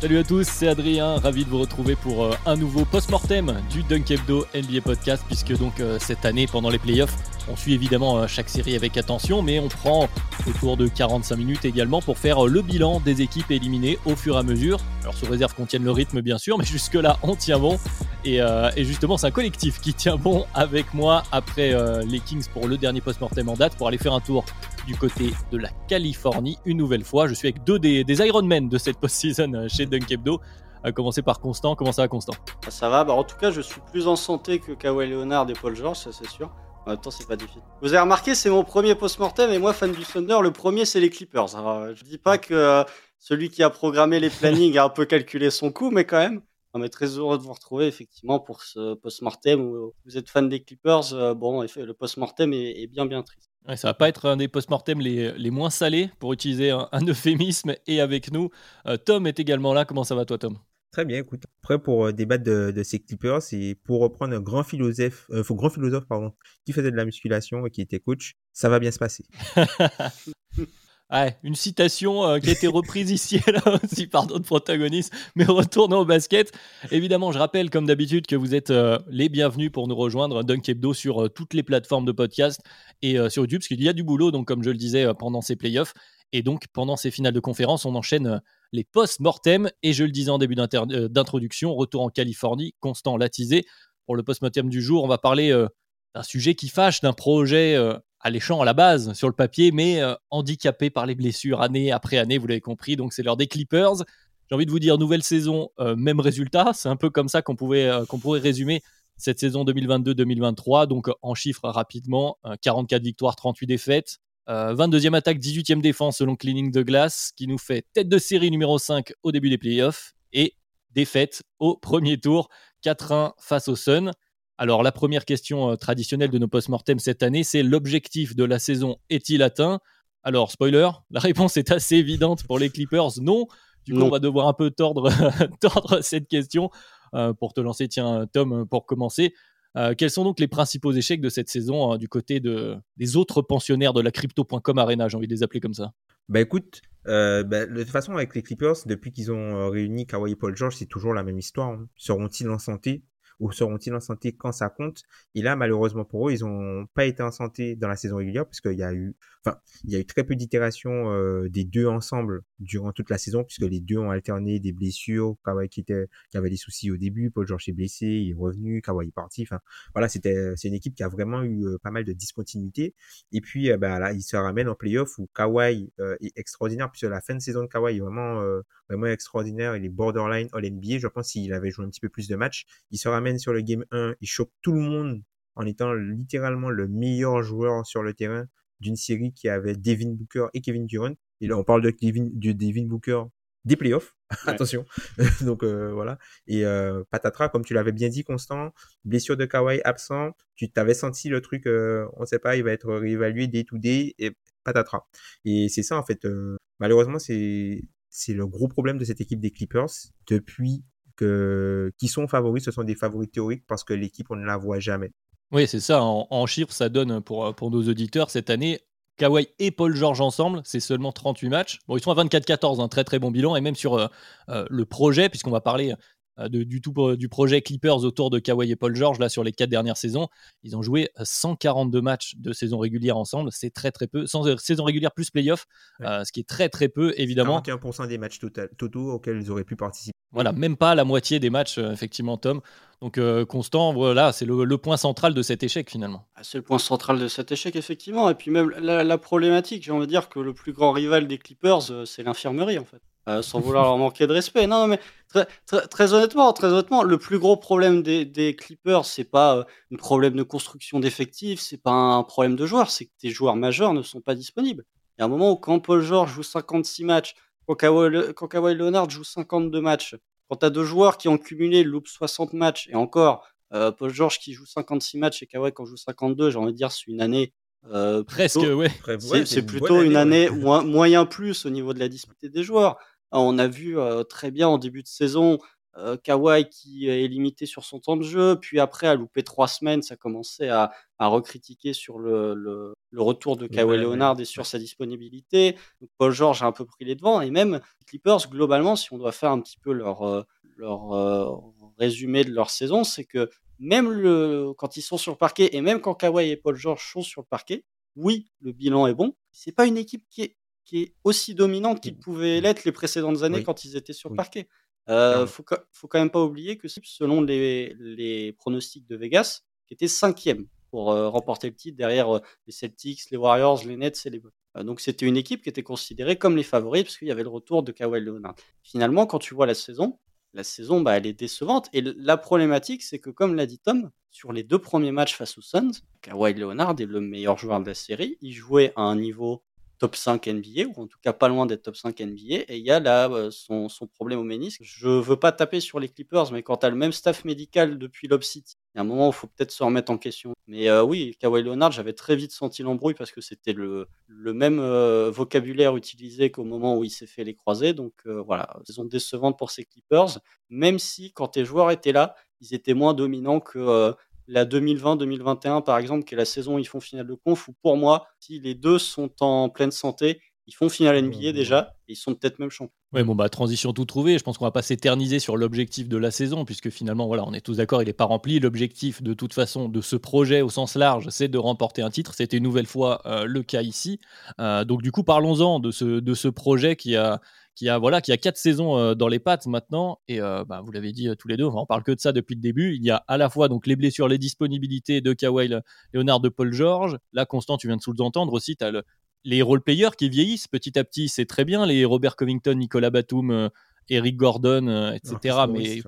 Salut à tous, c'est Adrien, ravi de vous retrouver pour euh, un nouveau post-mortem du Dunk Hebdo NBA Podcast, puisque donc euh, cette année, pendant les playoffs, on suit évidemment euh, chaque série avec attention, mais on prend autour de 45 minutes également pour faire le bilan des équipes éliminées au fur et à mesure. Alors sous réserve qu'on tienne le rythme bien sûr, mais jusque-là on tient bon. Et, justement c'est un collectif qui tient bon avec moi après les Kings pour le dernier post-mortem en date, pour aller faire un tour du côté de la Californie une nouvelle fois. Je suis avec deux des, Ironmen de cette post-season chez Dunk. À commencer par Constant. Comment ça va, Constant? Ça va. Bah, en tout cas, je suis plus en santé que Kawhi Leonard et Paul George, ça c'est sûr. En même temps, c'est pas difficile. Vous avez remarqué, c'est mon premier post-mortem et moi, fan du Thunder, le premier, c'est les Clippers. Alors, je dis pas que euh, celui qui a programmé les plannings a un peu calculé son coup, mais quand même. On est très heureux de vous retrouver effectivement pour ce post-mortem où vous êtes fan des Clippers. Euh, bon, le post-mortem est, bien bien triste. Ouais, ça va pas être un des post-mortem les, les, moins salés, pour utiliser un, euphémisme. Et avec nous, euh, Tom est également là. Comment ça va toi, Tom? Très bien, écoute. Prêt pour euh, débattre de, ces Clippers et pour reprendre un grand philosophe, euh, grand philosophe pardon, qui faisait de la musculation et qui était coach, ça va bien se passer. Ouais, une citation euh, qui a été reprise ici et là aussi par d'autres protagonistes, mais retournons au basket. Évidemment, je rappelle comme d'habitude que vous êtes euh, les bienvenus pour nous rejoindre Dunk Hebdo sur euh, toutes les plateformes de podcast et sur YouTube, parce qu'il y a du boulot, donc comme je le disais, pendant ces playoffs. Et donc, pendant ces finales de conférence, on enchaîne les post-mortem. Et je le disais en début d'introduction, retour en Californie, Constant Latisé. Pour le post-mortem du jour, on va parler d'un sujet qui fâche, d'un projet alléchant à la base sur le papier, mais euh, handicapé par les blessures année après année, vous l'avez compris. Donc c'est l'heure des Clippers. J'ai envie de vous dire, nouvelle saison, euh, même résultat. C'est un peu comme ça qu'on pouvait euh, qu'on pourrait résumer cette saison 2022-2023. Donc en chiffres rapidement, 44 victoires, 38 défaites. 22e attaque, 18e défense selon Cleaning de Glace, qui nous fait tête de série numéro 5 au début des playoffs et défaite au premier tour, 4-1 face au Sun. Alors la première question euh, traditionnelle de nos post-mortem cette année, c'est l'objectif de la saison est-il atteint? Alors spoiler, la réponse est assez évidente pour les Clippers, non. Du coup, on va devoir un peu tordre, tordre cette question euh, pour te lancer. Tiens, Tom, pour commencer. Euh, quels sont donc les principaux échecs de cette saison du côté de, des autres pensionnaires de la crypto.com Arena J'ai envie de les appeler comme ça? Bah écoute, bah, de toute façon, avec les Clippers, depuis qu'ils ont réuni Kawhi et Paul George, c'est toujours la même histoire. Hein. Seront-ils en santé? Ou seront-ils en santé quand ça compte? Et là, malheureusement pour eux, ils n'ont pas été en santé dans la saison régulière puisqu'il y a eu, enfin, il y a eu très peu d'itérations euh, des deux ensemble durant toute la saison puisque les deux ont alterné des blessures. Kawhi qui était, qui avait des soucis au début, Paul George est blessé, il est revenu, Kawhi est parti. Enfin, voilà, c'était, c'est une équipe qui a vraiment eu euh, pas mal de discontinuité. Et puis, euh, bah, là, il se ramène en playoff où Kawhi est extraordinaire puisque la fin de saison de Kawhi est vraiment, vraiment extraordinaire. Il est borderline All NBA. Je pense s'il avait joué un petit peu plus de matchs, il se ramène sur le game 1, il choque tout le monde en étant littéralement le meilleur joueur sur le terrain d'une série qui avait Devin Booker et Kevin Durant. Et là, on parle de Devin, de Devin Booker des playoffs. Attention. Donc euh, voilà. Et euh, patatras, comme tu l'avais bien dit, Constant, blessure de Kawhi absent, tu t'avais senti le truc, euh, on ne sait pas, il va être réévalué day to day et patatras. Et c'est ça en fait. malheureusement, c'est c'est le gros problème de cette équipe des Clippers depuis qui sont favoris, ce sont des favoris théoriques parce que l'équipe, on ne la voit jamais. Oui, c'est ça. En, chiffres, ça donne pour, pour nos auditeurs cette année. Kawhi et Paul George ensemble, c'est seulement 38 matchs. Bon, ils sont à 24-14, un très très bon bilan. Et même sur euh, euh, le projet, puisqu'on va parler du tout du projet Clippers autour de Kawhi et Paul George là sur les quatre dernières saisons. Ils ont joué 142 matchs de saison régulière ensemble, c'est très très peu. Sans saison régulière plus playoff, ce qui est très très peu évidemment. 41% des matchs totaux auxquels ils auraient pu participer. Voilà, même pas la moitié des matchs effectivement Tom. Donc Constant, voilà, c'est le, point central de cet échec finalement. Ah, c'est le point central de cet échec effectivement. Et puis même la, la problématique, j'ai envie de dire que le plus grand rival des Clippers, c'est l'infirmerie en fait. Euh, sans vouloir leur manquer de respect. Non, mais très, honnêtement, très honnêtement, le plus gros problème des, des Clippers, c'est pas euh, un problème de construction d'effectifs, c'est pas un problème de joueurs, c'est que tes joueurs majeurs ne sont pas disponibles. Il y a un moment où quand Paul George joue 56 matchs, quand Kawhi, Leonard joue 52 matchs, quand tu as deux joueurs qui ont cumulé loupent 60 matchs, et encore, euh, Paul George qui joue 56 matchs et Kawhi qui en joue 52, j'ai envie de dire, c'est une année Presque, ouais. C'est plutôt une année, moyen plus au niveau de la dispute des joueurs. On a vu très bien en début de saison Kawhi qui est limité sur son temps de jeu, puis après à louper trois semaines, ça commençait à, à recritiquer sur le, le, retour de Kawhi Leonard et sur sa disponibilité. Paul George a un peu pris les devants et même les Clippers globalement, si on doit faire un petit peu leur leur résumé de leur saison, c'est que même le, quand ils sont sur le parquet et même quand Kawhi et Paul George sont sur le parquet, oui, le bilan est bon. C'est pas une équipe qui est qui est aussi dominante qu'il pouvait l'être les précédentes années quand ils étaient sur le parquet. Euh, faut, faut quand même pas oublier que selon les, les pronostics de Vegas, qui était cinquième pour euh, remporter le titre derrière euh, les Celtics, les Warriors, les Nets et les Bucks. Euh, donc c'était une équipe qui était considérée comme les favoris parce qu'il y avait le retour de Kawhi Leonard. Finalement, quand tu vois la saison, la saison, bah, elle est décevante. Et la problématique, c'est que comme l'a dit Tom, sur les deux premiers matchs face aux Suns, Kawhi Leonard est le meilleur joueur de la série. Il jouait à un niveau top 5 NBA, ou en tout cas pas loin d'être top 5 NBA, et il y a là euh, son, problème au ménisque. Je veux pas taper sur les Clippers, mais quand tu as le même staff médical depuis Lob City, il y a un moment où il faut peut-être se remettre en question. Mais euh, oui, Kawhi Leonard, j'avais très vite senti l'embrouille parce que c'était le, même euh, vocabulaire utilisé qu'au moment où il s'est fait les croisés. Donc voilà, saison décevante pour ces Clippers, même si quand tes joueurs étaient là, ils étaient moins dominants que la 2020-2021, par exemple, qui est la saison où ils font finale de conf, où pour moi, si les deux sont en pleine santé, ils font finale NBA déjà, et ils sont peut-être même champions. Oui, bon, bah, transition tout trouvée. Je pense qu'on va pas s'éterniser sur l'objectif de la saison, puisque finalement, voilà, on est tous d'accord, il n'est pas rempli. L'objectif, de toute façon, de ce projet au sens large, c'est de remporter un titre. C'était une nouvelle fois euh, le cas ici. Euh, donc, du coup, parlons-en de ce, de ce projet qui a, qui a voilà qui a quatre saisons euh, dans les pattes maintenant et euh, bah, vous l'avez dit tous les deux on parle que de ça depuis le début il y a à la fois donc les blessures les disponibilités de Kawhi Leonard de Paul George là Constant tu viens de sous-entendre aussi tu as les role players qui vieillissent petit à petit c'est très bien les Robert Covington Nicolas Batum Eric Gordon etc mais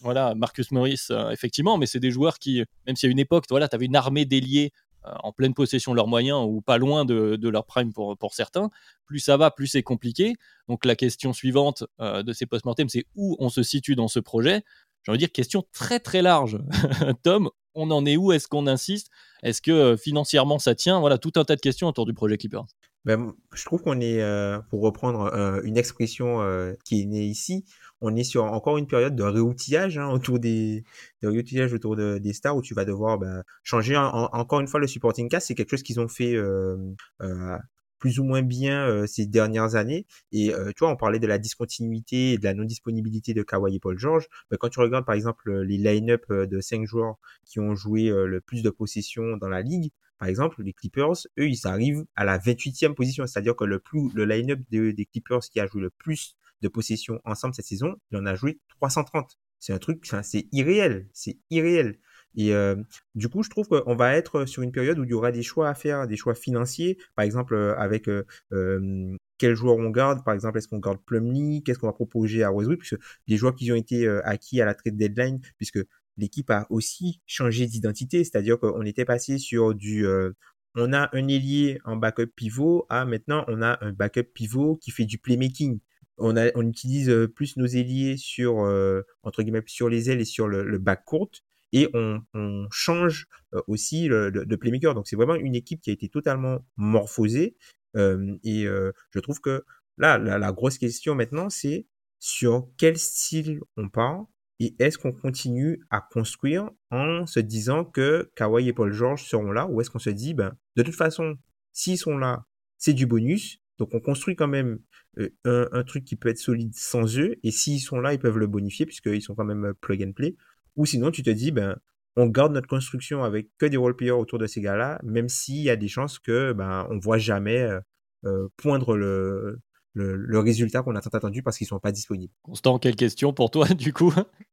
voilà Marcus Morris effectivement mais c'est des joueurs qui même s'il y a une époque voilà tu avais une armée d'ailiers euh, en pleine possession de leurs moyens ou pas loin de, leur prime pour, pour, certains, plus ça va, plus c'est compliqué. Donc la question suivante euh, de ces post-mortem, c'est où on se situe dans ce projet? J'ai envie de dire question très très large. Tom, on en est où? Est-ce qu'on insiste? Est-ce que euh, financièrement ça tient? Voilà, tout un tas de questions autour du projet Clippers. Ben, je trouve qu'on est, pour reprendre une expression qui est née ici, on est sur encore une période de réoutillage hein, autour des de stars où tu vas devoir ben, changer encore une fois le supporting cast c'est quelque chose qu'ils ont fait euh, euh, plus ou moins bien euh, ces dernières années et tu vois on parlait de la discontinuité et de la non disponibilité de Kawhi et Paul George ben, quand tu regardes par exemple les line-up de cinq joueurs qui ont joué le plus de possessions dans la ligue par exemple, les Clippers, eux, ils arrivent à la 28e position, c'est-à-dire que le plus, le line-up des Clippers qui a joué le plus de possession ensemble cette saison, il en a joué 330. C'est un truc, c'est irréel, c'est irréel. Et euh, du coup, je trouve qu'on va être sur une période où il y aura des choix à faire, des choix financiers, par exemple euh, avec euh, euh, quel joueur on garde, par exemple, est-ce qu'on garde Plumlee, qu'est-ce qu'on va proposer à Westbrook, puisque les joueurs qui ont été acquis à la trade deadline, puisque l'équipe a aussi changé d'identité, c'est-à-dire qu'on était passé sur du on a un ailier en backup pivot à maintenant on a un backup pivot qui fait du playmaking. On, utilise plus nos ailiers sur, entre guillemets, sur les ailes et sur le, le back court. Et on, change euh, aussi le, playmaker. Donc c'est vraiment une équipe qui a été totalement morphosée. et je trouve que là, la, la grosse question maintenant, c'est sur quel style on part et est-ce qu'on continue à construire en se disant que Kawhi et Paul George seront là ou est-ce qu'on se dit, ben, de toute façon, s'ils sont là, c'est du bonus Donc on construit quand même un, un, truc qui peut être solide sans eux, et s'ils sont là, ils peuvent le bonifier puisqu'ils sont quand même plug and play. Ou sinon, tu te dis, ben, on garde notre construction avec que des role players autour de ces gars-là, même s'il y a des chances que ben on voit jamais euh, poindre le, le, le résultat qu'on a tant attendu parce qu'ils sont pas disponibles. Constant, quelle question pour toi du coup?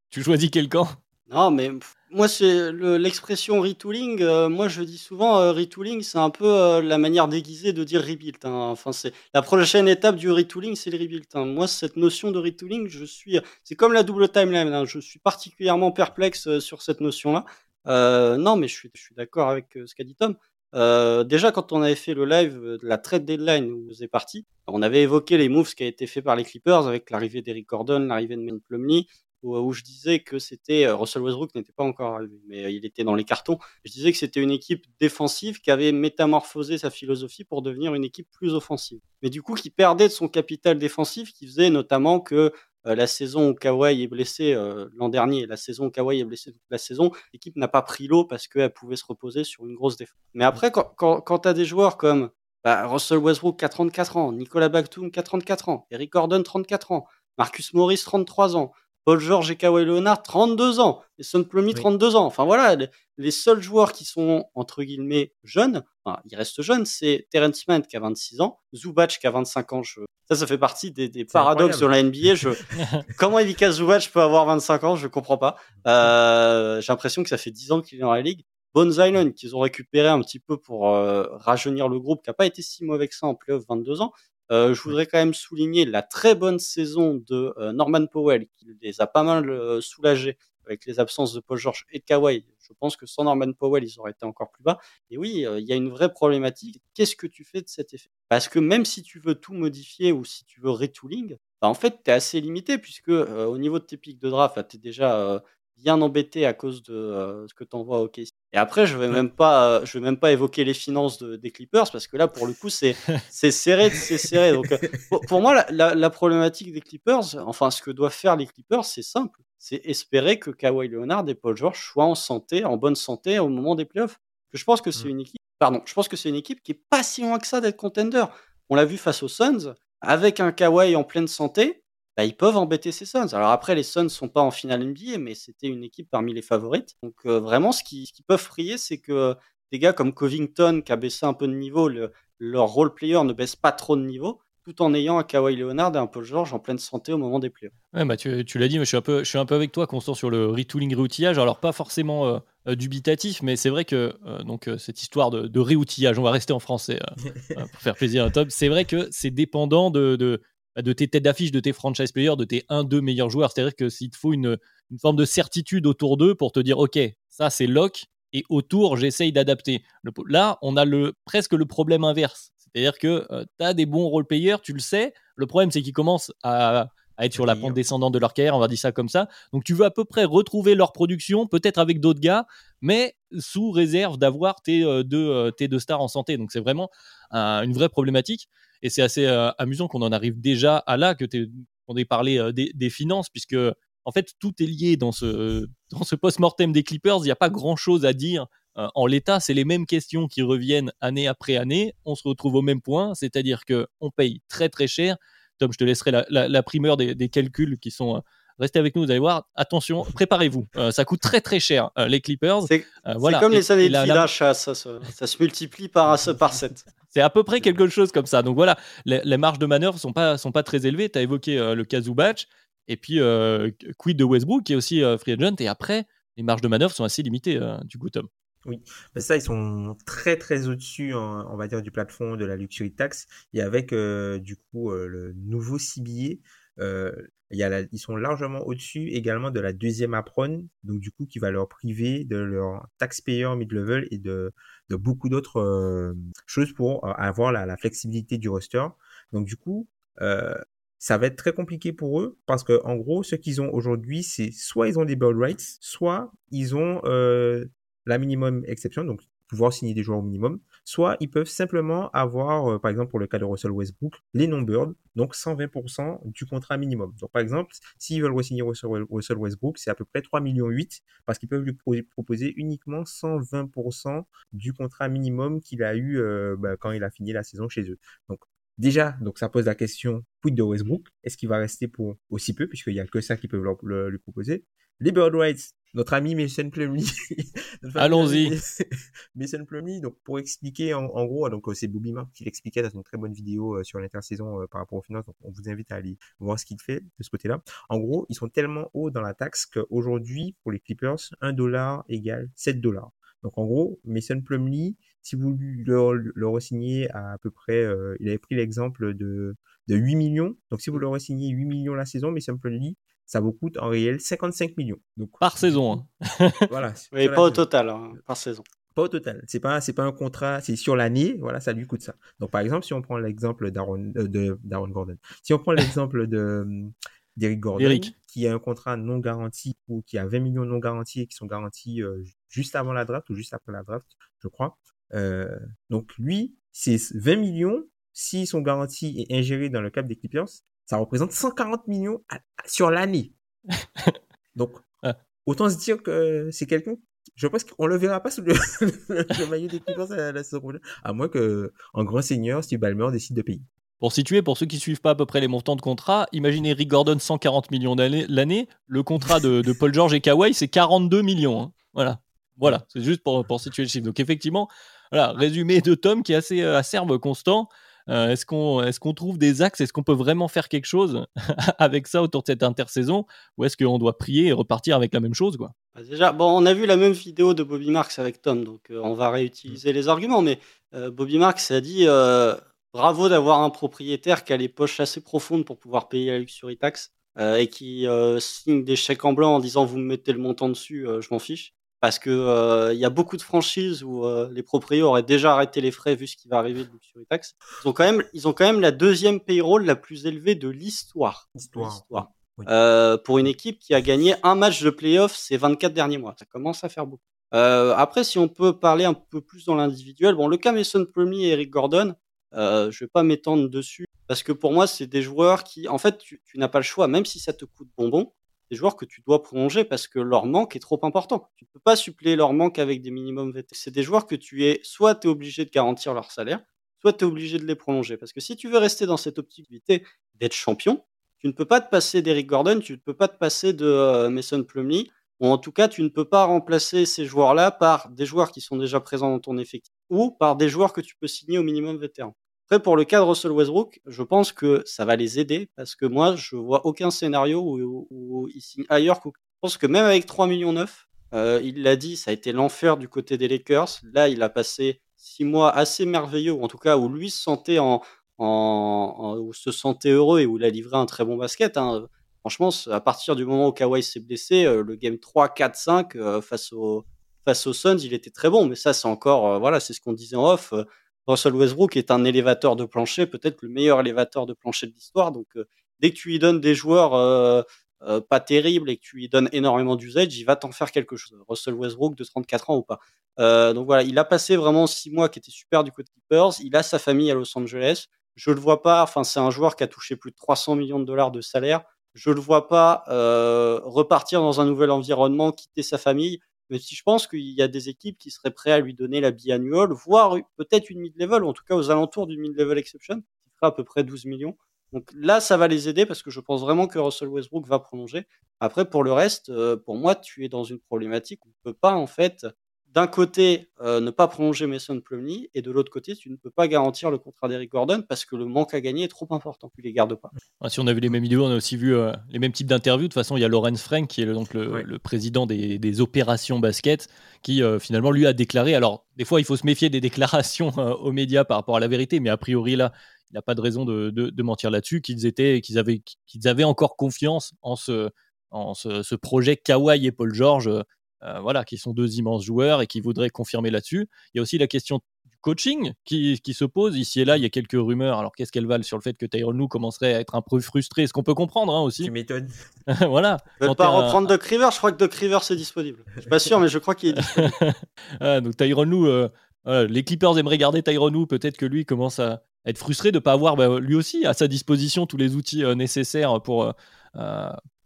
Tu choisis quel camp? Non, mais moi, c'est l'expression retooling. Euh, moi, je dis souvent euh, retooling, c'est un peu euh, la manière déguisée de dire rebuild. Hein. Enfin, c'est la prochaine étape du retooling, c'est le rebuild. Hein. Moi, cette notion de retooling, je suis, c'est comme la double timeline. Hein. Je suis particulièrement perplexe sur cette notion-là. non, mais je suis, d'accord avec ce qu'a dit Tom. déjà, quand on avait fait le live de la trade deadline où vous êtes parti, on avait évoqué les moves qui a été fait par les Clippers avec l'arrivée d'Eric Gordon, l'arrivée de Maine Plumlee, où, je disais que c'était euh, Russell Westbrook n'était pas encore arrivé, mais euh, il était dans les cartons. Je disais que c'était une équipe défensive qui avait métamorphosé sa philosophie pour devenir une équipe plus offensive. Mais du coup, qui perdait de son capital défensif, qui faisait notamment que euh, la saison où Kawhi est blessé l'an dernier, la saison où Kawhi est blessé toute la saison, l'équipe n'a pas pris l'eau parce qu'elle pouvait se reposer sur une grosse défense. Mais après, quand, quand, tu as des joueurs comme bah, Russell Westbrook, 34 ans, Nicolas Batum, 34 ans, Eric Gordon, 34 ans, Marcus Morris, 33 ans, Paul George et Kawhi Leonard, 32 ans. Et Son Plumlee, 32 ans. Enfin voilà, les, seuls joueurs qui sont, entre guillemets, jeunes, enfin, ils restent jeunes, c'est Terence Mann qui a 26 ans, Zubac qui a 25 ans. Ça, ça fait partie des, paradoxes de la NBA. Je... Comment Ivica Zubac peut avoir 25 ans, je comprends pas. Euh, j'ai l'impression que ça fait 10 ans qu'il est dans la ligue. Bones Island, qu'ils ont récupéré un petit peu pour euh, rajeunir le groupe, qui n'a pas été si mauvais que ça en playoff, 22 ans. Euh, je voudrais quand même souligner la très bonne saison de euh, Norman Powell, qui les a pas mal euh, soulagés avec les absences de Paul George et de Kawhi. Je pense que sans Norman Powell, ils auraient été encore plus bas. Et oui, il y a une vraie problématique. Qu'est-ce que tu fais de cet effet? Parce que même si tu veux tout modifier ou si tu veux retooling, bah en fait, tu es assez limité puisque au niveau de tes pics de draft, tu es déjà bien embêté à cause de ce que tu envoies au case. Et après, je vais même pas, je vais même pas évoquer les finances des Clippers parce que là, pour le coup, c'est serré, c'est serré. Donc, pour, moi, la, la, problématique des Clippers, enfin, ce que doivent faire les Clippers, c'est simple, c'est espérer que Kawhi Leonard et Paul George soient en santé, en bonne santé au moment des playoffs. Que je pense que c'est mmh. une équipe, pardon, je pense que c'est une équipe qui est pas si loin que ça d'être contender. On l'a vu face aux Suns, avec un Kawhi en pleine santé, bah, ils peuvent embêter ces Suns. Alors après, les Suns sont pas en finale NBA, mais c'était une équipe parmi les favorites. Donc euh, vraiment, ce qu'ils peuvent frier, c'est que des gars comme Covington, qui a baissé un peu de niveau, leur role player ne baisse pas trop de niveau, tout en ayant un Kawhi Leonard et un Paul George en pleine santé au moment des playoffs. Ouais, bah tu, l'as dit, mais je suis, un peu, je suis un peu avec toi, Constant, sur le retooling, réoutillage. Alors pas forcément euh, euh, dubitatif, mais c'est vrai que donc cette histoire de, de, réoutillage, on va rester en français pour faire plaisir à Tom, c'est vrai que c'est dépendant de de tes têtes d'affiche, de tes franchise players, de tes 1-2 meilleurs joueurs. C'est-à-dire que s'il te faut une, forme de certitude autour d'eux pour te dire, OK, ça c'est lock, et autour, j'essaye d'adapter. Là, on a le, presque le problème inverse. C'est-à-dire que euh, tu as des bons role players, tu le sais. Le problème, c'est qu'ils commencent à, être sur la pente descendante de leur carrière, on va dire ça comme ça. Donc tu veux à peu près retrouver leur production, peut-être avec d'autres gars, mais sous réserve d'avoir tes, euh, deux, euh, tes deux stars en santé. Donc c'est vraiment une vraie problématique. Et c'est assez euh, amusant qu'on en arrive déjà à là, que on ait parlé euh, des, finances, puisque en fait tout est lié dans ce, dans ce post-mortem des Clippers. Il n'y a pas grand-chose à dire. En l'état, c'est les mêmes questions qui reviennent année après année. On se retrouve au même point, c'est-à-dire qu'on paye très très cher. Tom, je te laisserai la, primeur des, calculs qui sont Restez avec nous, vous allez voir. Attention, préparez-vous. ça coûte très très cher, les Clippers. C'est voilà. comme les années de ça, ça, se multiplie par, par 7. C'est à peu près quelque chose comme ça. Donc voilà, les, marges de manœuvre sont pas, sont pas très élevées. Tu as évoqué euh, le cas Zubac et puis euh, quid de Westbrook qui est aussi euh, free agent. Et après, les marges de manœuvre sont assez limitées du coup, Tom. Oui, mais ça, ils sont très très au-dessus, on va dire, du plafond de la luxury tax. Et avec du coup le nouveau CBA, euh, y a ils sont largement au-dessus également de la deuxième apron, donc du coup qui va leur priver de leur taxpayer mid-level et de, beaucoup d'autres euh, choses pour euh, avoir la, flexibilité du roster. Donc du coup, euh, ça va être très compliqué pour eux parce que en gros, ce qu'ils ont aujourd'hui, c'est soit ils ont des bird rights, soit ils ont euh, la minimum exception, donc pouvoir signer des joueurs au minimum, soit ils peuvent simplement avoir, euh, par exemple pour le cas de Russell Westbrook, les non-birds, donc 120% du contrat minimum. Donc par exemple, s'ils veulent re-signer Russell Westbrook, c'est à peu près 3 millions 8 parce qu'ils peuvent lui proposer uniquement 120% du contrat minimum qu'il a eu euh, bah, quand il a fini la saison chez eux. Donc déjà, donc ça pose la question, quid de Westbrook? Est-ce qu'il va rester pour aussi peu, puisqu'il y a que ça qui peuvent lui proposer? Les Bird Rights, notre ami Mason Plumlee. Allons-y. Mason Plumlee, donc pour expliquer en, gros, donc euh, c'est Bobby Mark qui l'expliquait dans une très bonne vidéo euh, sur l'intersaison euh, par rapport aux finances. Donc on vous invite à aller voir ce qu'il fait de ce côté-là. En gros, ils sont tellement hauts dans la taxe qu'aujourd'hui, pour les Clippers, 1 dollar égale 7 dollars. Donc en gros, Mason Plumlee, si vous le, le re-signez à à peu près, il avait pris l'exemple de, de 8 millions. Donc si vous le re-signez 8 millions la saison, Mason Plumlee, ça vous coûte en réel 55 millions. Donc, par saison. Hein. voilà. Oui, pas au total, hein, par saison. Pas au total. C'est pas, c'est pas un contrat, c'est sur l'année, voilà, ça lui coûte ça. Donc, par exemple, si on prend l'exemple d'Aaron, euh, de d'Aaron Gordon, si on prend l'exemple de d'Eric Gordon, qui a un contrat non garanti ou qui a 20 millions non garantis et qui sont garantis euh, juste avant la draft ou juste après la draft, je crois. Euh, donc, lui, c'est 20 millions, s'ils sont garantis et ingérés dans le cap des Clippers, ça représente 140 millions sur l'année. Donc, ah. autant se dire que c'est quelqu'un. Je pense qu'on le verra pas sous le, maillot des Clippers à la saison prochaine, à moins que, en grand seigneur, Steve Ballmer décide de payer. Pour situer, pour ceux qui suivent pas à peu près les montants de contrat, imaginez Rick Gordon 140 millions l'année. Le contrat de, Paul George et Kawhi, c'est 42 millions. Hein. Voilà. Voilà, c'est juste pour, pour situer le chiffre. Donc effectivement, voilà, résumé de Tom qui est assez euh, acerbe, constant. Euh, est-ce qu'on est trouve des axes? Est-ce qu'on peut vraiment faire quelque chose avec ça autour de cette intersaison? Ou est-ce qu'on doit prier et repartir avec la même chose quoi? Bah, Déjà, bon, on a vu la même vidéo de Bobby Marks avec Tom, donc euh, on va réutiliser les arguments. Mais euh, Bobby Marks a dit bravo d'avoir un propriétaire qui a les poches assez profondes pour pouvoir payer la luxury tax et qui signe des chèques en blanc en disant vous me mettez le montant dessus, je m'en fiche parce que euh, il y a beaucoup de franchises où euh, les propriétaires auraient déjà arrêté les frais vu ce qui va arriver de Luxury Tax. Ils ont quand même, ils ont quand même la deuxième payroll la plus élevée de l'histoire. Histoire. Euh, pour une équipe qui a gagné un match de playoff ces 24 derniers mois. Ça commence à faire beaucoup. Après, si on peut parler un peu plus dans l'individuel, bon, le cas Mason Plumlee et Eric Gordon, euh, je vais pas m'étendre dessus parce que pour moi, c'est des joueurs qui, en fait, tu, tu n'as pas le choix, même si ça te coûte bonbon des joueurs que tu dois prolonger parce que leur manque est trop important. Tu ne peux pas suppléer leur manque avec des minimums VT. C'est des joueurs que tu es, soit obligé de garantir leur salaire, soit tu es obligé de les prolonger. Parce que si tu veux rester dans cette opticité d'être champion, tu ne peux pas te passer d'Eric Gordon, tu ne peux pas te passer de euh, Mason Plumlee, ou en tout cas, tu ne peux pas remplacer ces joueurs-là par des joueurs qui sont déjà présents dans ton effectif, ou par des joueurs que tu peux signer au minimum vétéran. Après, pour le cas de Russell Westbrook, je pense que ça va les aider parce que moi, je vois aucun scénario où, où signent ailleurs. Je pense que même avec 3 millions 9, euh, il l'a dit, ça a été l'enfer du côté des Lakers. Là, il a passé six mois assez merveilleux, ou en tout cas où lui se sentait en, où se sentait heureux et où il a livré un très bon basket. Hein. Franchement, à partir du moment où Kawhi s'est blessé, euh, le game 3, 4, 5 face aux face aux Suns, il était très bon. Mais ça, c'est encore, euh, voilà, c'est ce qu'on disait en off. Russell Westbrook est un élévateur de plancher, peut-être le meilleur élévateur de plancher de l'histoire. Donc, euh, dès que tu lui donnes des joueurs euh, euh, pas terribles et que tu lui donnes énormément d'usage, il va t'en faire quelque chose. Russell Westbrook de 34 ans ou pas. donc voilà, il a passé vraiment six mois qui étaient super du côté Clippers. Il a sa famille à Los Angeles. Je le vois pas. Enfin, c'est un joueur qui a touché plus de 300 millions de dollars de salaire. Je le vois pas repartir dans un nouvel environnement, quitter sa famille. Mais si je pense qu'il y a des équipes qui seraient prêtes à lui donner la biannuelle, voire peut-être une mid-level, ou en tout cas aux alentours du mid-level exception, qui fera à peu près 12 millions. Donc là, ça va les aider parce que je pense vraiment que Russell Westbrook va prolonger. Après, pour le reste, euh, pour moi, tu es dans une problématique où tu ne peux pas, en fait, d'un côté, euh, ne pas prolonger Mason Plumlee, et de l'autre côté, tu ne peux pas garantir le contrat d'Eric Gordon parce que le manque à gagner est trop important. Tu les gardes pas. Ah, si on a vu les mêmes vidéos, on a aussi vu euh, les mêmes types d'interviews. De toute façon, il y a Lorenz Frank, qui est le, donc le, président des, opérations basket, qui euh, finalement lui a déclaré. Alors, des fois, il faut se méfier des déclarations aux médias par rapport à la vérité, mais a priori, là, il n'a pas de raison de, mentir là-dessus, qu'ils étaient, qu'ils avaient, qu'ils avaient encore confiance en ce, en ce, ce projet Kawhi et Paul George euh, voilà, qui sont deux immenses joueurs et qui voudraient confirmer là-dessus. Il y a aussi la question du coaching qui, se pose ici et là. Il y a quelques rumeurs. Alors, qu'est-ce qu'elles valent sur le fait que Tyrone Lou commencerait à être un peu frustré? Ce qu'on peut comprendre hein, aussi. Tu m'étonnes. voilà. ne pas reprendre Doc Rivers. Je crois que Doc Rivers est disponible. Je suis pas sûr, mais je crois qu'il est disponible. ah, donc Tyrone Lou, euh, les Clippers aimeraient garder Tyrone Lou. Peut-être que lui commence à être frustré de ne pas avoir bah, lui aussi à sa disposition tous les outils euh, nécessaires pour,